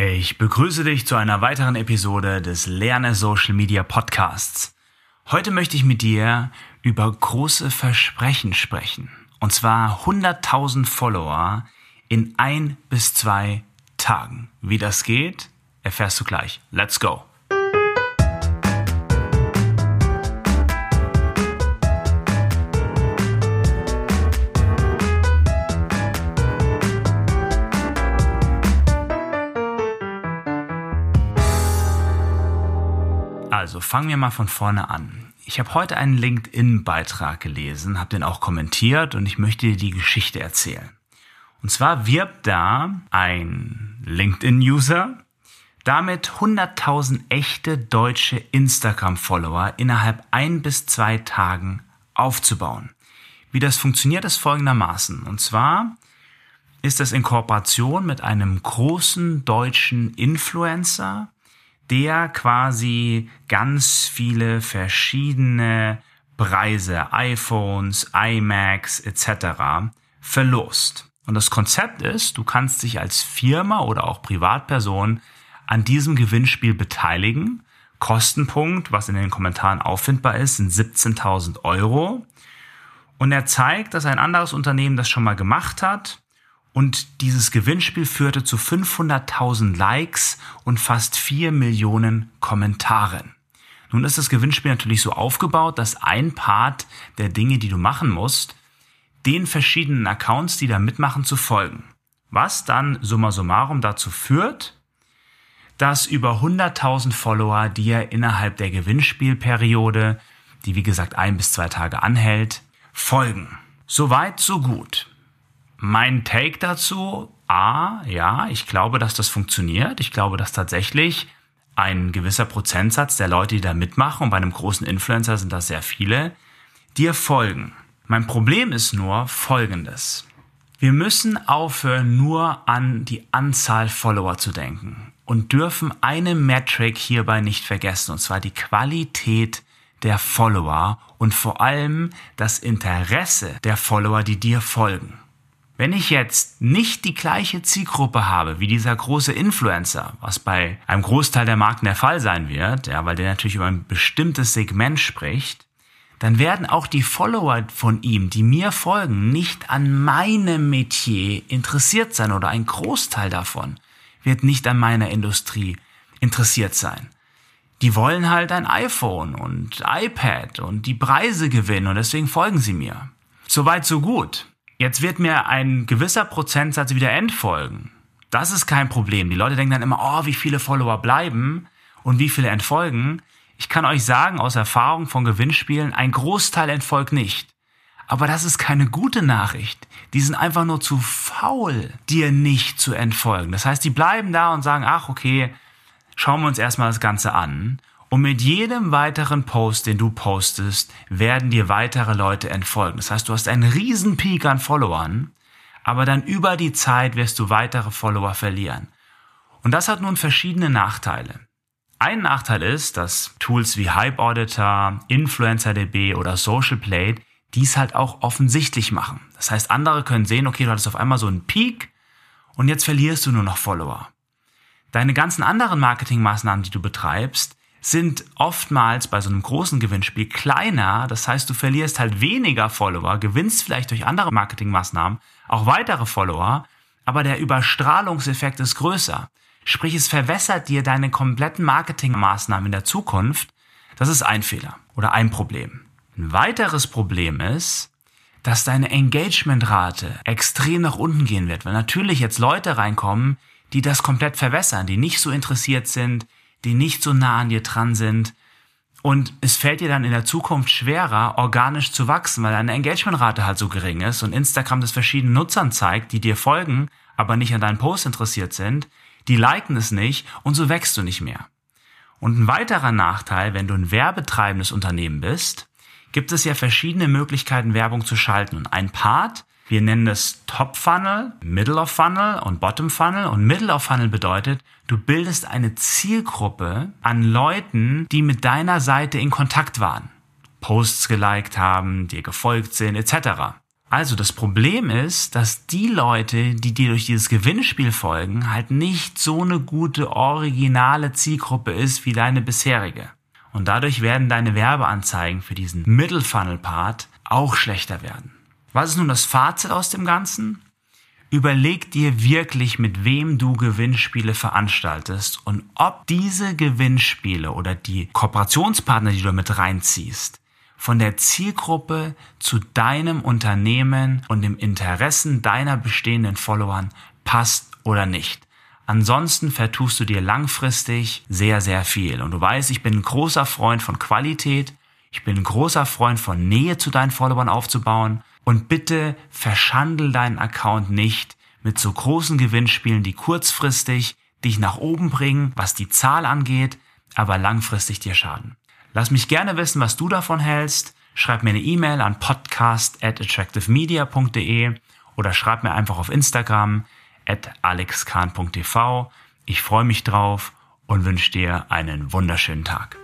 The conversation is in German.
Ich begrüße dich zu einer weiteren Episode des Lerne Social Media Podcasts. Heute möchte ich mit dir über große Versprechen sprechen. Und zwar 100.000 Follower in ein bis zwei Tagen. Wie das geht, erfährst du gleich. Let's go! Also fangen wir mal von vorne an. Ich habe heute einen LinkedIn-Beitrag gelesen, habe den auch kommentiert und ich möchte dir die Geschichte erzählen. Und zwar wirbt da ein LinkedIn-User damit 100.000 echte deutsche Instagram-Follower innerhalb ein bis zwei Tagen aufzubauen. Wie das funktioniert, ist folgendermaßen. Und zwar ist das in Kooperation mit einem großen deutschen Influencer, der quasi ganz viele verschiedene Preise, iPhones, iMacs etc. verlost. Und das Konzept ist, du kannst dich als Firma oder auch Privatperson an diesem Gewinnspiel beteiligen. Kostenpunkt, was in den Kommentaren auffindbar ist, sind 17.000 Euro. Und er zeigt, dass ein anderes Unternehmen das schon mal gemacht hat und dieses Gewinnspiel führte zu 500.000 Likes und fast 4 Millionen Kommentaren. Nun ist das Gewinnspiel natürlich so aufgebaut, dass ein Part der Dinge, die du machen musst, den verschiedenen Accounts, die da mitmachen, zu folgen. Was dann summa summarum dazu führt, dass über 100.000 Follower dir innerhalb der Gewinnspielperiode, die wie gesagt ein bis zwei Tage anhält, folgen. Soweit, so gut. Mein Take dazu, A, ja, ich glaube, dass das funktioniert. Ich glaube, dass tatsächlich ein gewisser Prozentsatz der Leute, die da mitmachen, und bei einem großen Influencer sind das sehr viele, dir folgen. Mein Problem ist nur folgendes. Wir müssen aufhören, nur an die Anzahl Follower zu denken und dürfen eine Metric hierbei nicht vergessen, und zwar die Qualität der Follower und vor allem das Interesse der Follower, die dir folgen. Wenn ich jetzt nicht die gleiche Zielgruppe habe wie dieser große Influencer, was bei einem Großteil der Marken der Fall sein wird, ja, weil der natürlich über ein bestimmtes Segment spricht, dann werden auch die Follower von ihm, die mir folgen, nicht an meinem Metier interessiert sein oder ein Großteil davon wird nicht an meiner Industrie interessiert sein. Die wollen halt ein iPhone und iPad und die Preise gewinnen und deswegen folgen sie mir. Soweit, so gut. Jetzt wird mir ein gewisser Prozentsatz wieder entfolgen. Das ist kein Problem. Die Leute denken dann immer, oh, wie viele Follower bleiben und wie viele entfolgen. Ich kann euch sagen, aus Erfahrung von Gewinnspielen, ein Großteil entfolgt nicht. Aber das ist keine gute Nachricht. Die sind einfach nur zu faul, dir nicht zu entfolgen. Das heißt, die bleiben da und sagen, ach, okay, schauen wir uns erstmal das Ganze an. Und mit jedem weiteren Post, den du postest, werden dir weitere Leute entfolgen. Das heißt, du hast einen riesen Peak an Followern, aber dann über die Zeit wirst du weitere Follower verlieren. Und das hat nun verschiedene Nachteile. Ein Nachteil ist, dass Tools wie Hype Auditor, InfluencerDB oder Social Plate dies halt auch offensichtlich machen. Das heißt, andere können sehen, okay, du hattest auf einmal so einen Peak und jetzt verlierst du nur noch Follower. Deine ganzen anderen Marketingmaßnahmen, die du betreibst, sind oftmals bei so einem großen Gewinnspiel kleiner. Das heißt, du verlierst halt weniger Follower, gewinnst vielleicht durch andere Marketingmaßnahmen auch weitere Follower, aber der Überstrahlungseffekt ist größer. Sprich, es verwässert dir deine kompletten Marketingmaßnahmen in der Zukunft. Das ist ein Fehler oder ein Problem. Ein weiteres Problem ist, dass deine Engagementrate extrem nach unten gehen wird, weil natürlich jetzt Leute reinkommen, die das komplett verwässern, die nicht so interessiert sind, die nicht so nah an dir dran sind. Und es fällt dir dann in der Zukunft schwerer, organisch zu wachsen, weil deine Engagementrate halt so gering ist und Instagram das verschiedenen Nutzern zeigt, die dir folgen, aber nicht an deinen Post interessiert sind. Die liken es nicht und so wächst du nicht mehr. Und ein weiterer Nachteil, wenn du ein werbetreibendes Unternehmen bist, gibt es ja verschiedene Möglichkeiten, Werbung zu schalten. Und ein Part wir nennen es Top Funnel, Middle of Funnel und Bottom Funnel. Und Middle of Funnel bedeutet, du bildest eine Zielgruppe an Leuten, die mit deiner Seite in Kontakt waren. Posts geliked haben, dir gefolgt sind, etc. Also das Problem ist, dass die Leute, die dir durch dieses Gewinnspiel folgen, halt nicht so eine gute originale Zielgruppe ist wie deine bisherige. Und dadurch werden deine Werbeanzeigen für diesen Middle Funnel Part auch schlechter werden. Was ist nun das Fazit aus dem Ganzen? Überleg dir wirklich, mit wem du Gewinnspiele veranstaltest und ob diese Gewinnspiele oder die Kooperationspartner, die du mit reinziehst, von der Zielgruppe zu deinem Unternehmen und dem Interessen deiner bestehenden Followern passt oder nicht. Ansonsten vertust du dir langfristig sehr, sehr viel. Und du weißt, ich bin ein großer Freund von Qualität. Ich bin ein großer Freund von Nähe zu deinen Followern aufzubauen. Und bitte verschandel deinen Account nicht mit so großen Gewinnspielen, die kurzfristig dich nach oben bringen, was die Zahl angeht, aber langfristig dir schaden. Lass mich gerne wissen, was du davon hältst. Schreib mir eine E-Mail an podcast at attractivemedia.de oder schreib mir einfach auf Instagram at alexkahn.tv. Ich freue mich drauf und wünsche dir einen wunderschönen Tag.